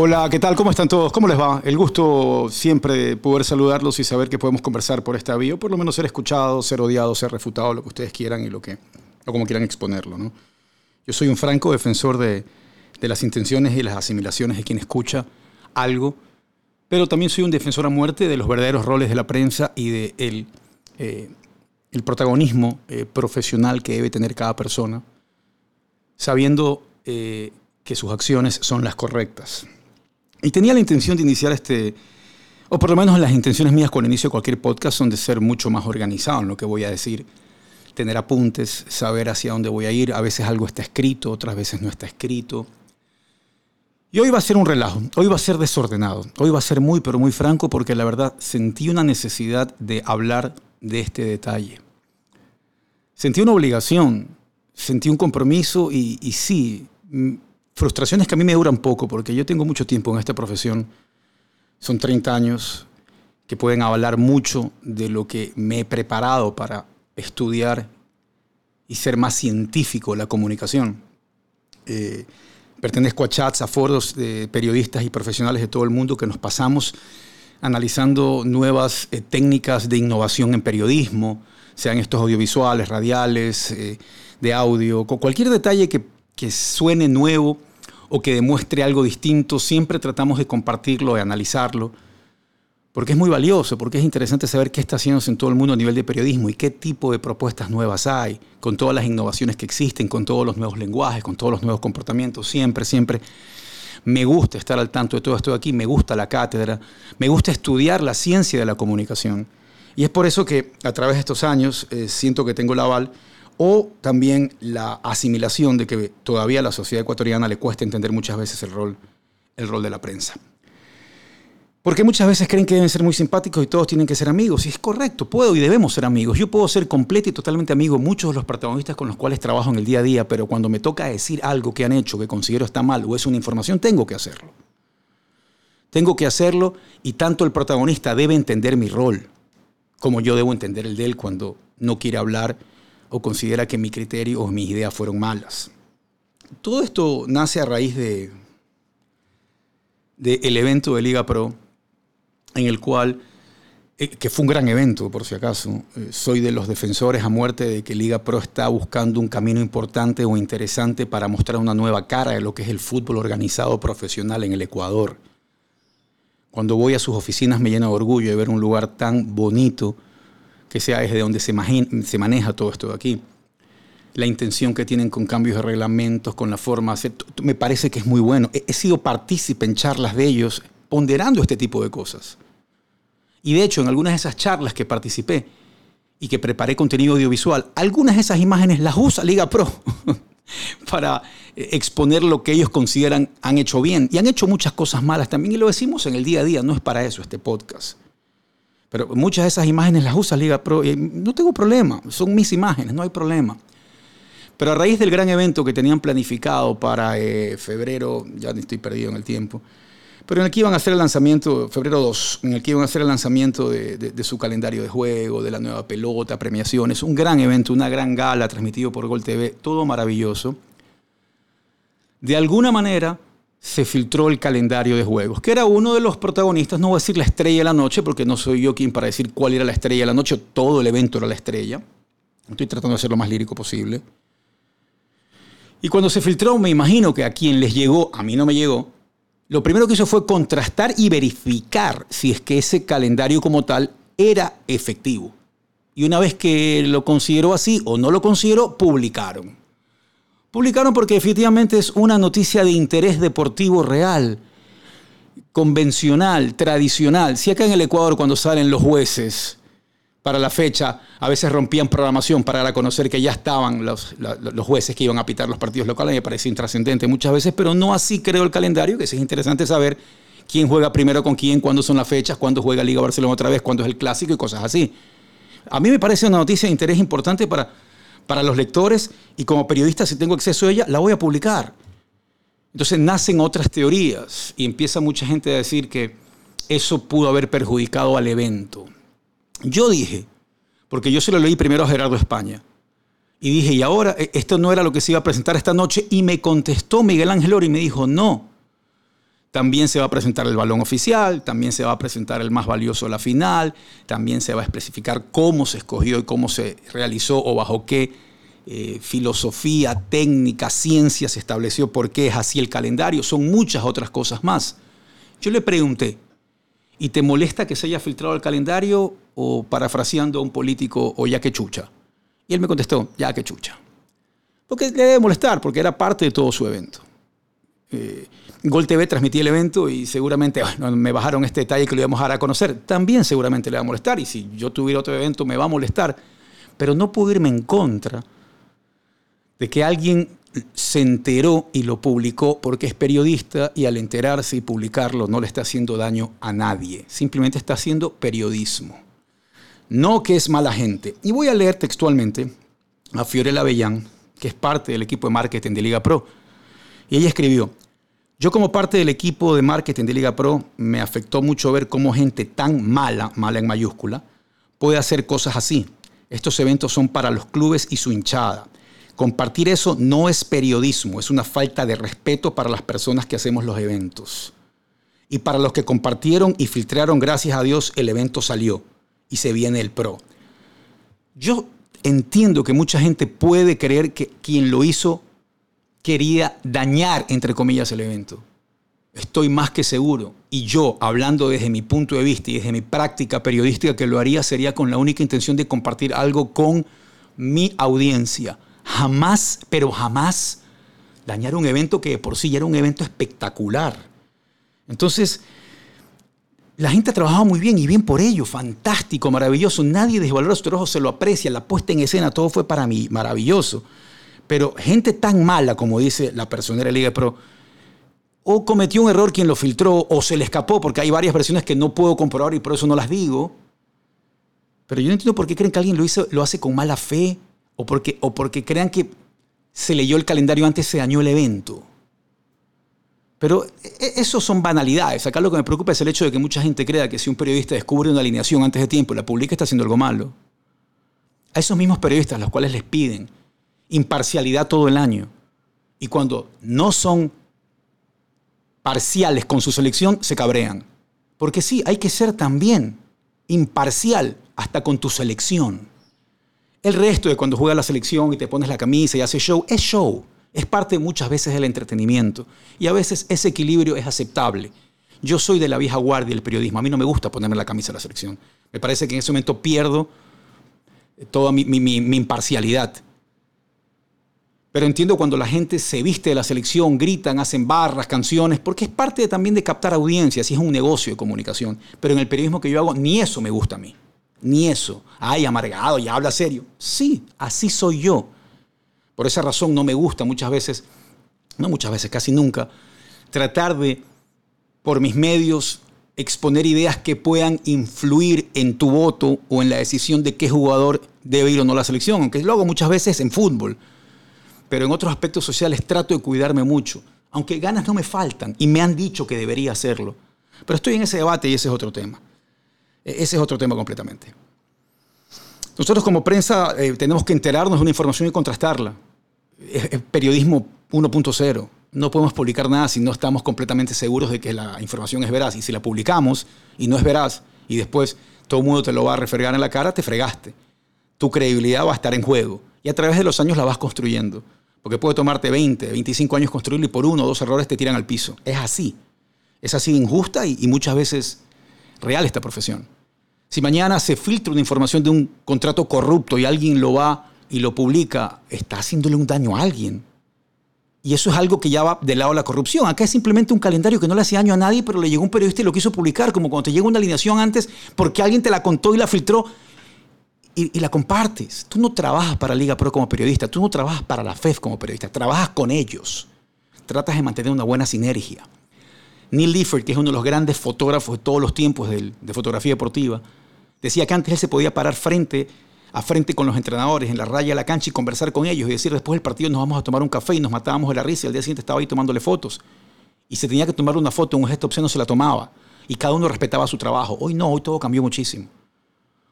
Hola, ¿qué tal? ¿Cómo están todos? ¿Cómo les va? El gusto siempre poder saludarlos y saber que podemos conversar por esta vía, o por lo menos ser escuchados, ser odiados, ser refutados, lo que ustedes quieran y lo que, o como quieran exponerlo. ¿no? Yo soy un franco defensor de, de las intenciones y las asimilaciones de quien escucha algo, pero también soy un defensor a muerte de los verdaderos roles de la prensa y de eh, protagonismo eh, profesional que debe tener cada persona, sabiendo eh, que sus acciones son las correctas. Y tenía la intención de iniciar este, o por lo menos las intenciones mías con el inicio de cualquier podcast son de ser mucho más organizado en lo que voy a decir, tener apuntes, saber hacia dónde voy a ir. A veces algo está escrito, otras veces no está escrito. Y hoy va a ser un relajo, hoy va a ser desordenado, hoy va a ser muy, pero muy franco porque la verdad sentí una necesidad de hablar de este detalle. Sentí una obligación, sentí un compromiso y, y sí, frustraciones que a mí me duran poco, porque yo tengo mucho tiempo en esta profesión, son 30 años que pueden avalar mucho de lo que me he preparado para estudiar y ser más científico la comunicación. Eh, pertenezco a chats, a foros de periodistas y profesionales de todo el mundo que nos pasamos analizando nuevas eh, técnicas de innovación en periodismo, sean estos audiovisuales, radiales, eh, de audio, cualquier detalle que, que suene nuevo o que demuestre algo distinto, siempre tratamos de compartirlo, de analizarlo, porque es muy valioso, porque es interesante saber qué está haciéndose en todo el mundo a nivel de periodismo y qué tipo de propuestas nuevas hay, con todas las innovaciones que existen, con todos los nuevos lenguajes, con todos los nuevos comportamientos. Siempre, siempre me gusta estar al tanto de todo esto de aquí, me gusta la cátedra, me gusta estudiar la ciencia de la comunicación. Y es por eso que a través de estos años eh, siento que tengo el aval o también la asimilación de que todavía a la sociedad ecuatoriana le cuesta entender muchas veces el rol, el rol de la prensa. Porque muchas veces creen que deben ser muy simpáticos y todos tienen que ser amigos. Y es correcto, puedo y debemos ser amigos. Yo puedo ser completo y totalmente amigo muchos de los protagonistas con los cuales trabajo en el día a día, pero cuando me toca decir algo que han hecho que considero está mal o es una información, tengo que hacerlo. Tengo que hacerlo y tanto el protagonista debe entender mi rol como yo debo entender el de él cuando no quiere hablar o considera que mi criterio o mis ideas fueron malas. Todo esto nace a raíz de, el evento de Liga Pro, en el cual, eh, que fue un gran evento por si acaso, eh, soy de los defensores a muerte de que Liga Pro está buscando un camino importante o interesante para mostrar una nueva cara de lo que es el fútbol organizado profesional en el Ecuador. Cuando voy a sus oficinas me llena de orgullo de ver un lugar tan bonito, que sea desde donde se, maneja todo esto de aquí. La intención que tienen con cambios de reglamentos, con la forma de hacer, me parece que es muy bueno. He, sido partícipe en charlas de ellos ponderando este tipo de cosas. Y de hecho, en algunas de esas charlas que participé y que preparé contenido audiovisual, algunas de esas imágenes las usa Liga Pro para eh, exponer lo que ellos consideran han hecho bien. Y han hecho muchas cosas malas también, y lo decimos en el día a día, no es para eso este podcast. Pero muchas de esas imágenes las usa Liga Pro y no tengo problema, son mis imágenes, no hay problema. Pero a raíz del gran evento que tenían planificado para eh, febrero, ya estoy perdido en el tiempo, pero en el que iban a hacer el lanzamiento, febrero 2, en el que iban a hacer el lanzamiento de, su calendario de juego, de la nueva pelota, premiaciones, un gran evento, una gran gala transmitido por Gol TV, todo maravilloso. De alguna manera, se filtró el calendario de juegos, que era uno de los protagonistas, no voy a decir la estrella de la noche, porque no soy yo quien para decir cuál era la estrella de la noche, todo el evento era la estrella. Estoy tratando de ser lo más lírico posible. Y cuando se filtró, me imagino que a quien les llegó, a mí no me llegó, lo primero que hizo fue contrastar y verificar si es que ese calendario como tal era efectivo. Y una vez que lo consideró así o no lo consideró, publicaron. Publicaron porque efectivamente es una noticia de interés deportivo real, convencional, tradicional. Si acá en el Ecuador cuando salen los jueces para la fecha, a veces rompían programación para dar a conocer que ya estaban los, jueces que iban a pitar los partidos locales, me parece intrascendente muchas veces, pero no así creo el calendario, que es interesante saber quién juega primero con quién, cuándo son las fechas, cuándo juega Liga Barcelona otra vez, cuándo es el clásico y cosas así. A mí me parece una noticia de interés importante para para los lectores y como periodista, si tengo acceso a ella, la voy a publicar. Entonces nacen otras teorías y empieza mucha gente a decir que eso pudo haber perjudicado al evento. Yo dije, porque yo se lo leí primero a Gerardo España, y dije, y ahora e, esto no era lo que se iba a presentar esta noche, y me contestó Miguel Ángel Oro y me dijo, no, También se va a presentar el balón oficial, también se va a presentar el más valioso de la final, también se va a especificar cómo se escogió y cómo se realizó o bajo qué eh, filosofía, técnica, ciencia se estableció por qué es así el calendario. Son muchas otras cosas más. Yo le pregunté, ¿y te molesta que se haya filtrado el calendario o parafraseando a un político o ya que chucha? Y él me contestó, ya que chucha. Porque le debe molestar, porque era parte de todo su evento. Eh, Gol TV transmitía el evento y seguramente me bajaron este detalle que lo íbamos a dar a conocer. También seguramente le va a molestar y si yo tuviera otro evento me va a molestar. Pero no puedo irme en contra de que alguien se enteró y lo publicó porque es periodista y al enterarse y publicarlo no le está haciendo daño a nadie. Simplemente está haciendo periodismo. No que es mala gente. Y voy a leer textualmente a Fiorella Avellán, que es parte del equipo de marketing de Liga Pro. Y ella escribió, yo como parte del equipo de marketing de Liga Pro me afectó mucho ver cómo gente tan mala, mala en mayúscula, puede hacer cosas así. Estos eventos son para los clubes y su hinchada. Compartir eso no es periodismo, es una falta de respeto para las personas que hacemos los eventos. Y para los que compartieron y filtraron, gracias a Dios, el evento salió y se viene el pro. Yo entiendo que mucha gente puede creer que quien lo hizo quería dañar, entre comillas, el evento. Estoy más que seguro. Y yo, hablando desde mi punto de vista y desde mi práctica periodística, que lo haría sería con la única intención de compartir algo con mi audiencia. Jamás, pero jamás dañar un evento que de por sí ya era un evento espectacular. Entonces, la gente ha trabajado muy bien y bien por ello, fantástico, maravilloso. Nadie desvalora su trabajo, se lo aprecia, la puesta en escena, todo fue para mí maravilloso. Pero gente tan mala, como dice la personera Liga Pro, o cometió un error quien lo filtró, o se le escapó, porque hay varias versiones que no puedo comprobar y por eso no las digo. Pero yo no entiendo por qué creen que alguien lo, hizo, lo hace con mala fe, o porque, o porque crean que se leyó el calendario antes, se dañó el evento. Pero e, eso son banalidades. Acá lo que me preocupa es el hecho de que mucha gente crea que si un periodista descubre una alineación antes de tiempo y la publica, está haciendo algo malo. A esos mismos periodistas, los cuales les piden imparcialidad todo el año. Y cuando no son parciales con su selección, se cabrean. Porque sí, hay que ser también imparcial hasta con tu selección. El resto de cuando juega la selección y te pones la camisa y haces show, es show. Es parte muchas veces del entretenimiento. Y a veces ese equilibrio es aceptable. Yo soy de la vieja guardia del periodismo. A mí no me gusta ponerme la camisa de la selección. Me parece que en ese momento pierdo toda mi, mi imparcialidad. Pero entiendo cuando la gente se viste de la selección, gritan, hacen barras, canciones, porque es parte también de captar audiencias y es un negocio de comunicación. Pero en el periodismo que yo hago, ni eso me gusta a mí. Ni eso. Ay, amargado, ya habla serio. Sí, así soy yo. Por esa razón no me gusta muchas veces, no muchas veces, casi nunca, tratar de, por mis medios, exponer ideas que puedan influir en tu voto o en la decisión de qué jugador debe ir o no a la selección, aunque lo hago muchas veces en fútbol pero en otros aspectos sociales trato de cuidarme mucho, aunque ganas no me faltan y me han dicho que debería hacerlo. Pero estoy en ese debate y ese es otro tema. E-, ese es otro tema completamente. Nosotros como prensa eh, tenemos que enterarnos de una información y contrastarla. Es, periodismo 1.0. No podemos publicar nada si no estamos completamente seguros de que la información es veraz. Y si la publicamos y no es veraz y después todo el mundo te lo va a refregar en la cara, te fregaste. Tu credibilidad va a estar en juego. Y a través de los años la vas construyendo. Porque puede tomarte 20, 25 años construirlo y por uno o dos errores te tiran al piso. Es así. Es así injusta y, muchas veces real esta profesión. Si mañana se filtra una información de un contrato corrupto y alguien lo va y lo publica, está haciéndole un daño a alguien. Y eso es algo que ya va del lado de la corrupción. Acá es simplemente un calendario que no le hace daño a nadie, pero le llegó un periodista y lo quiso publicar, como cuando te llega una alineación antes porque alguien te la contó y la filtró y, la compartes. Tú no trabajas para Liga Pro como periodista, tú no trabajas para la FEF como periodista, trabajas con ellos. Tratas de mantener una buena sinergia. Neil Lifford, que es uno de los grandes fotógrafos de todos los tiempos de, de fotografía deportiva, decía que antes él se podía parar frente a frente con los entrenadores en la raya de la cancha y conversar con ellos y decir después del partido nos vamos a tomar un café y nos matábamos de la risa y al día siguiente estaba ahí tomándole fotos. Y se tenía que tomar una foto, un gesto obsceno se la tomaba. Y cada uno respetaba su trabajo. Hoy no, hoy todo cambió muchísimo.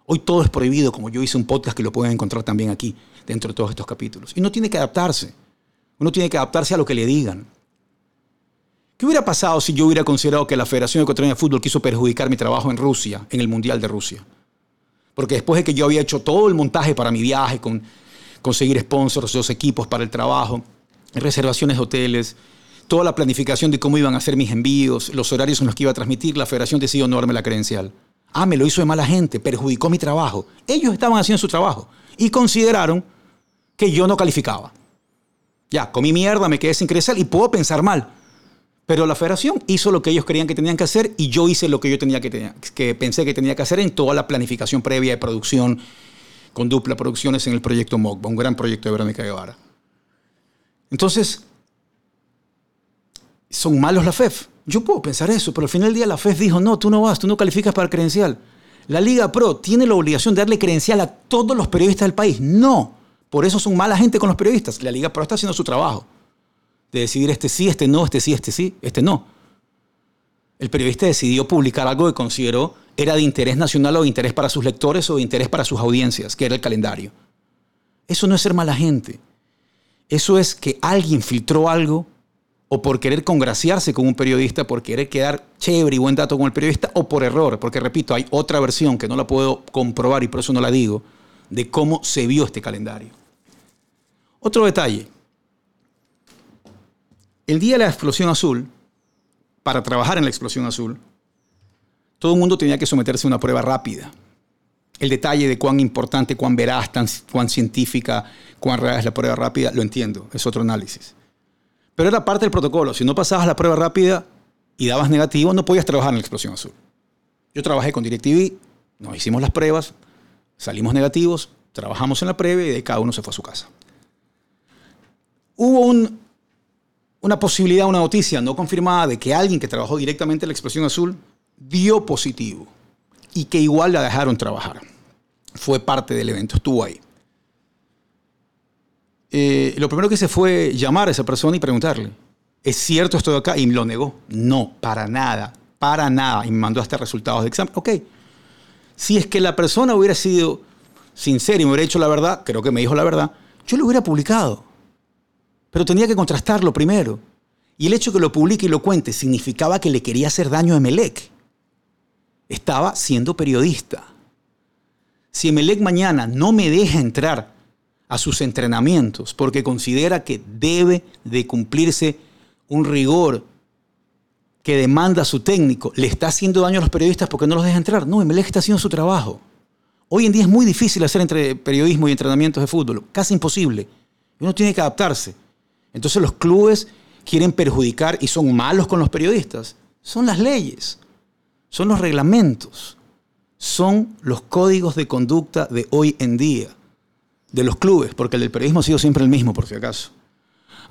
Hoy todo es prohibido, como yo hice un podcast que lo pueden encontrar también aquí, dentro de todos estos capítulos. Y uno tiene que adaptarse. Uno tiene que adaptarse a lo que le digan. ¿Qué hubiera pasado si yo hubiera considerado que la Federación Ecuatoriana de Fútbol quiso perjudicar mi trabajo en Rusia, en el Mundial de Rusia? Porque después de que yo había hecho todo el montaje para mi viaje, con conseguir sponsors, los equipos para el trabajo, reservaciones de hoteles, toda la planificación de cómo iban a ser mis envíos, los horarios en los que iba a transmitir, la federación decidió no darme la credencial. Ah, me lo hizo de mala gente, perjudicó mi trabajo. Ellos estaban haciendo su trabajo y consideraron que yo no calificaba. Ya, comí mierda, me quedé sin credencial y puedo pensar mal. Pero la federación hizo lo que ellos creían que tenían que hacer y yo hice lo que yo tenía que, que pensé que tenía que hacer en toda la planificación previa de producción con dupla producciones en el proyecto MOCBA, un gran proyecto de Verónica Guevara. Entonces, ¿son malos la FEF? Yo puedo pensar eso, pero al final del día la FEF dijo, no, tú no vas, tú no calificas para credencial. La Liga Pro tiene la obligación de darle credencial a todos los periodistas del país. No, por eso son mala gente con los periodistas. La Liga Pro está haciendo su trabajo de decidir este sí, este no, este sí, este sí, este no. El periodista decidió publicar algo que consideró era de interés nacional o de interés para sus lectores o de interés para sus audiencias, que era el calendario. Eso no es ser mala gente. Eso es que alguien filtró algo o por querer congraciarse con un periodista, por querer quedar chévere y buen dato con el periodista, o por error, porque repito, hay otra versión que no la puedo comprobar y por eso no la digo, de cómo se vio este calendario. Otro detalle, el día de la explosión azul, para trabajar en la explosión azul, todo el mundo tenía que someterse a una prueba rápida. El detalle de cuán importante, cuán veraz, cuán científica, cuán real es la prueba rápida, lo entiendo, es otro análisis. Pero era parte del protocolo. Si no pasabas la prueba rápida y dabas negativo, no podías trabajar en la explosión azul. Yo trabajé con DirecTV, nos hicimos las pruebas, salimos negativos, trabajamos en la prueba y de cada uno se fue a su casa. Hubo un una posibilidad, una noticia no confirmada de que alguien que trabajó directamente en la explosión azul dio positivo y que igual la dejaron trabajar. Fue parte del evento, estuvo ahí. Eh, lo primero que hice fue llamar a esa persona y preguntarle, ¿es cierto esto de acá? Y me lo negó. No, para nada, para nada. Y me mandó hasta resultados de examen. Ok, si es que la persona hubiera sido sincera y me hubiera dicho la verdad, creo que me dijo la verdad, yo lo hubiera publicado. Pero tenía que contrastarlo primero. Y el hecho que lo publique y lo cuente significaba que le quería hacer daño a Emelec. Estaba siendo periodista. Si Emelec mañana no me deja entrar a sus entrenamientos porque considera que debe de cumplirse un rigor que demanda su técnico, le está haciendo daño a los periodistas porque no los deja entrar. No, Emelec está haciendo su trabajo. Hoy en día es muy difícil hacer entre periodismo y entrenamientos de fútbol, casi imposible. Uno tiene que adaptarse. Entonces los clubes quieren perjudicar y son malos con los periodistas. Son las leyes, son los reglamentos, son los códigos de conducta de hoy en día, de los clubes, porque el del periodismo ha sido siempre el mismo, por si acaso.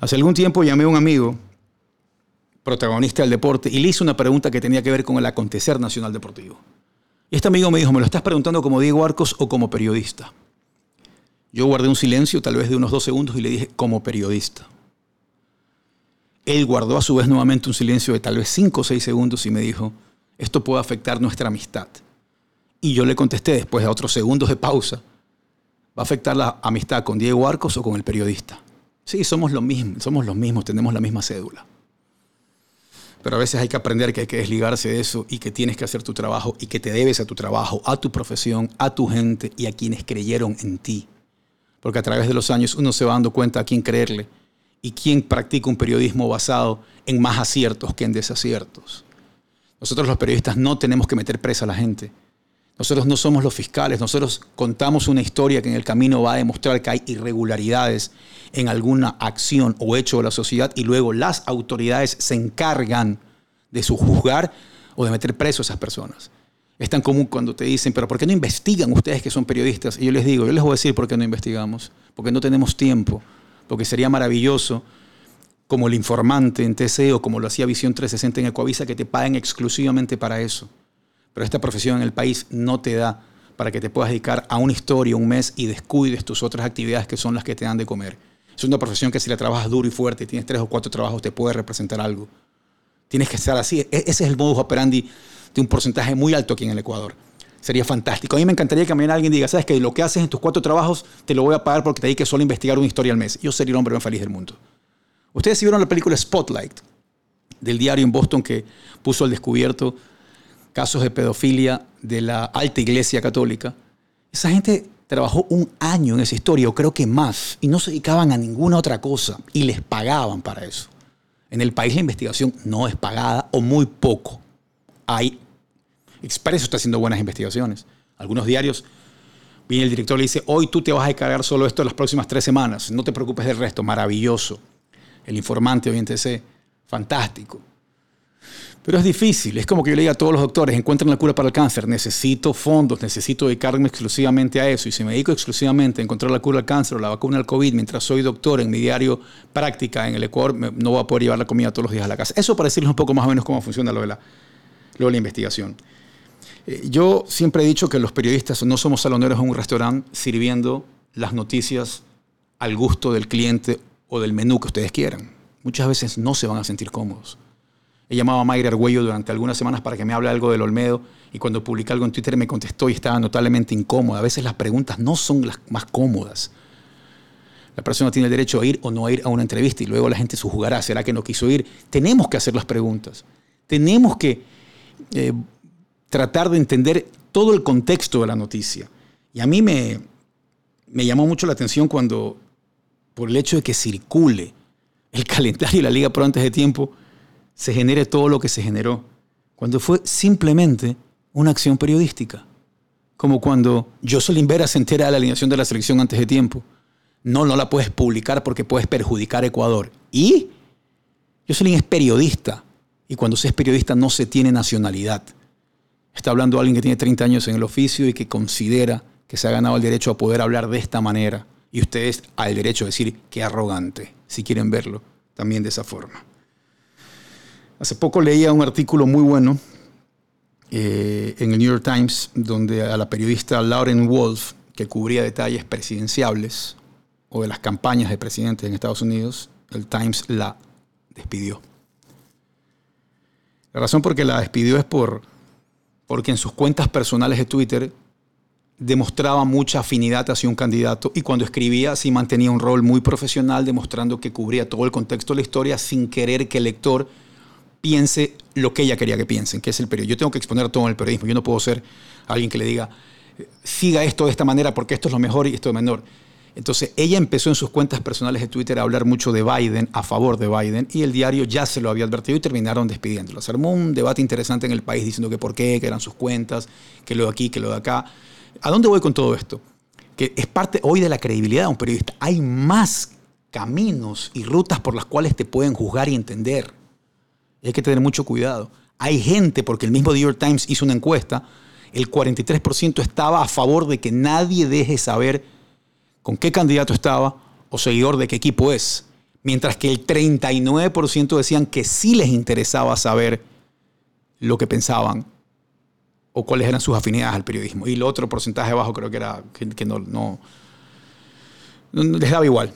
Hace algún tiempo llamé a un amigo, protagonista del deporte, y le hice una pregunta que tenía que ver con el acontecer nacional deportivo. Y este amigo me dijo, ¿me lo estás preguntando como Diego Arcos o como periodista? Yo guardé un silencio, tal vez de unos dos segundos, y le dije, como periodista. Él guardó a su vez nuevamente un silencio de tal vez cinco o seis segundos y me dijo, esto puede afectar nuestra amistad. Y yo le contesté después de otros segundos de pausa, ¿va a afectar la amistad con Diego Arcos o con el periodista? Sí, somos los mismos, somos los mismos, tenemos la misma cédula. Pero a veces hay que aprender que hay que desligarse de eso y que tienes que hacer tu trabajo y que te debes a tu trabajo, a tu profesión, a tu gente y a quienes creyeron en ti. Porque a través de los años uno se va dando cuenta a quién creerle y quién practica un periodismo basado en más aciertos que en desaciertos. Nosotros los periodistas no tenemos que meter presa a la gente. Nosotros no somos los fiscales, nosotros contamos una historia que en el camino va a demostrar que hay irregularidades en alguna acción o hecho de la sociedad y luego las autoridades se encargan de juzgar o de meter preso a esas personas. Es tan común cuando te dicen, pero ¿por qué no investigan ustedes que son periodistas? Y yo les digo, yo les voy a decir por qué no investigamos, porque no tenemos tiempo, porque sería maravilloso como el informante en TC o como lo hacía Visión 360 en Ecoavisa, que te paguen exclusivamente para eso. Pero esta profesión en el país no te da para que te puedas dedicar a una historia un mes y descuides tus otras actividades que son las que te dan de comer. Es una profesión que si la trabajas duro y fuerte, y tienes tres o cuatro trabajos, te puede representar algo. Tienes que estar así. E-, ese es el modus operandi de un porcentaje muy alto aquí en el Ecuador. Sería fantástico. A mí me encantaría que mañana alguien diga, sabes que lo que haces en tus cuatro trabajos te lo voy a pagar porque te dediques solo a investigar una historia al mes. Yo sería el hombre más feliz del mundo. Ustedes vieron la película Spotlight. del diario en Boston que puso al descubierto casos de pedofilia de la alta iglesia católica. Esa gente trabajó un año en esa historia, o creo que más, y no se dedicaban a ninguna otra cosa, y les pagaban para eso. En el país la investigación no es pagada o muy poco. Hay, Expreso está haciendo buenas investigaciones. Algunos diarios, viene el director y le dice, hoy tú te vas a encargar solo esto las próximas tres semanas, no te preocupes del resto, maravilloso. El informante TC, fantástico. Pero es difícil, es como que yo le diga a todos los doctores, encuentren la cura para el cáncer, necesito fondos, necesito dedicarme exclusivamente a eso. Y si me dedico exclusivamente a encontrar la cura al cáncer o la vacuna al COVID mientras soy doctor en mi diario práctica en el Ecuador, no voy a poder llevar la comida todos los días a la casa. Eso para decirles un poco más o menos cómo funciona lo de la, lo de la investigación. Eh, yo siempre he dicho que los periodistas no somos saloneros en un restaurante sirviendo las noticias al gusto del cliente o del menú que ustedes quieran. Muchas veces no se van a sentir cómodos. He llamado a Mayra Argüello durante algunas semanas para que me hable algo del Olmedo y cuando publiqué algo en Twitter me contestó y estaba notablemente incómoda. A veces las preguntas no son las más cómodas. La persona tiene el derecho a ir o no a ir a una entrevista y luego la gente juzgará, ¿será que no quiso ir? Tenemos que hacer las preguntas. Tenemos que eh, tratar de entender todo el contexto de la noticia. Y a mí me, me llamó mucho la atención cuando, por el hecho de que circule el calendario de la Liga Pro antes de tiempo, se genere todo lo que se generó, cuando fue simplemente una acción periodística. Como cuando Jocelyn Vera se entera de la alineación de la selección antes de tiempo. No, no la puedes publicar porque puedes perjudicar a Ecuador. ¿Y? Jocelyn es periodista. Y cuando se es periodista no se tiene nacionalidad. Está hablando alguien que tiene 30 años en el oficio y que considera que se ha ganado el derecho a poder hablar de esta manera. Y ustedes al derecho a decir que arrogante, si quieren verlo también de esa forma. Hace poco leía un artículo muy bueno eh, en el New York Times donde a la periodista Lauren Wolf, que cubría detalles presidenciables o de las campañas de presidentes en Estados Unidos, el Times la despidió. La razón por que la despidió es por, porque en sus cuentas personales de Twitter demostraba mucha afinidad hacia un candidato y cuando escribía sí mantenía un rol muy profesional demostrando que cubría todo el contexto de la historia sin querer que el lector piense lo que ella quería que piensen, que es el periodismo. Yo tengo que exponer todo en el periodismo. Yo no puedo ser alguien que le diga, siga esto de esta manera porque esto es lo mejor y esto es menor. Entonces, ella empezó en sus cuentas personales de Twitter a hablar mucho de Biden, a favor de Biden, y el diario ya se lo había advertido y terminaron despidiéndolo. Se armó un debate interesante en el país diciendo que por qué, que eran sus cuentas, que lo de aquí, que lo de acá. ¿A dónde voy con todo esto? Que es parte hoy de la credibilidad de un periodista. Hay más caminos y rutas por las cuales te pueden juzgar y entender hay que tener mucho cuidado. Hay gente, porque el mismo New York Times hizo una encuesta, el 43% estaba a favor de que nadie deje saber con qué candidato estaba o seguidor de qué equipo es, mientras que el 39% decían que sí les interesaba saber lo que pensaban o cuáles eran sus afinidades al periodismo. Y el otro porcentaje abajo creo que era que, no, no, les daba igual.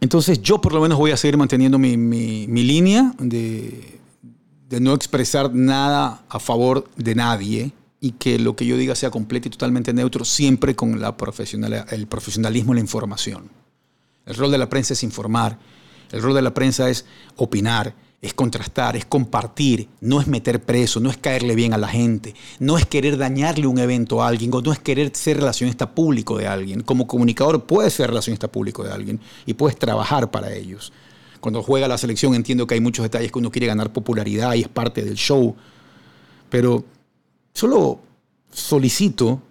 Entonces yo por lo menos voy a seguir manteniendo mi, mi línea de, de no expresar nada a favor de nadie y que lo que yo diga sea completo y totalmente neutro, siempre con la profesional, el profesionalismo y la información. El rol de la prensa es informar, el rol de la prensa es opinar, es contrastar, es compartir, no es meter preso, no es caerle bien a la gente, no es querer dañarle un evento a alguien, o no es querer ser relacionista público de alguien. Como comunicador puedes ser relacionista público de alguien y puedes trabajar para ellos. Cuando juega la selección entiendo que hay muchos detalles que uno quiere ganar popularidad y es parte del show. Pero solo solicito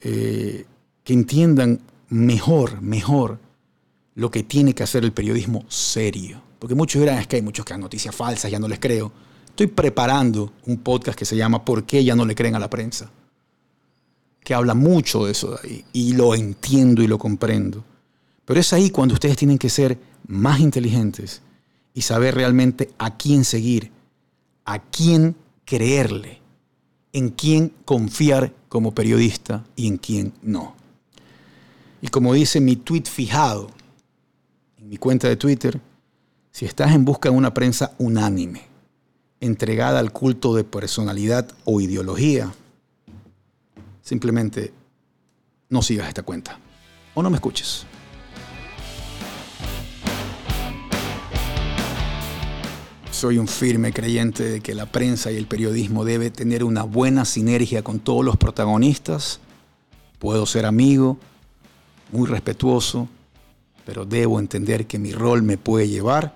eh, que entiendan mejor, mejor lo que tiene que hacer el periodismo serio. Porque muchos dirán, es que hay muchos que dan noticias falsas, ya no les creo. Estoy preparando un podcast que se llama ¿Por qué ya no le creen a la prensa? Que habla mucho de eso de ahí. Y lo entiendo y lo comprendo. Pero es ahí cuando ustedes tienen que ser más inteligentes y saber realmente a quién seguir, a quién creerle, en quién confiar como periodista y en quién no. Y como dice mi tweet fijado en mi cuenta de Twitter, si estás en busca de una prensa unánime, entregada al culto de personalidad o ideología, simplemente no sigas esta cuenta o no me escuches. Soy un firme creyente de que la prensa y el periodismo debe tener una buena sinergia con todos los protagonistas. Puedo ser amigo, muy respetuoso, pero debo entender que mi rol me puede llevar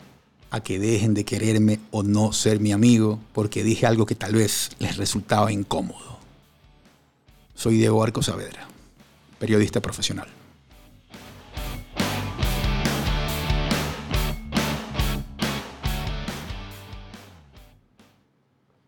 a que dejen de quererme o no ser mi amigo porque dije algo que tal vez les resultaba incómodo. Soy Diego Arco Saavedra, periodista profesional.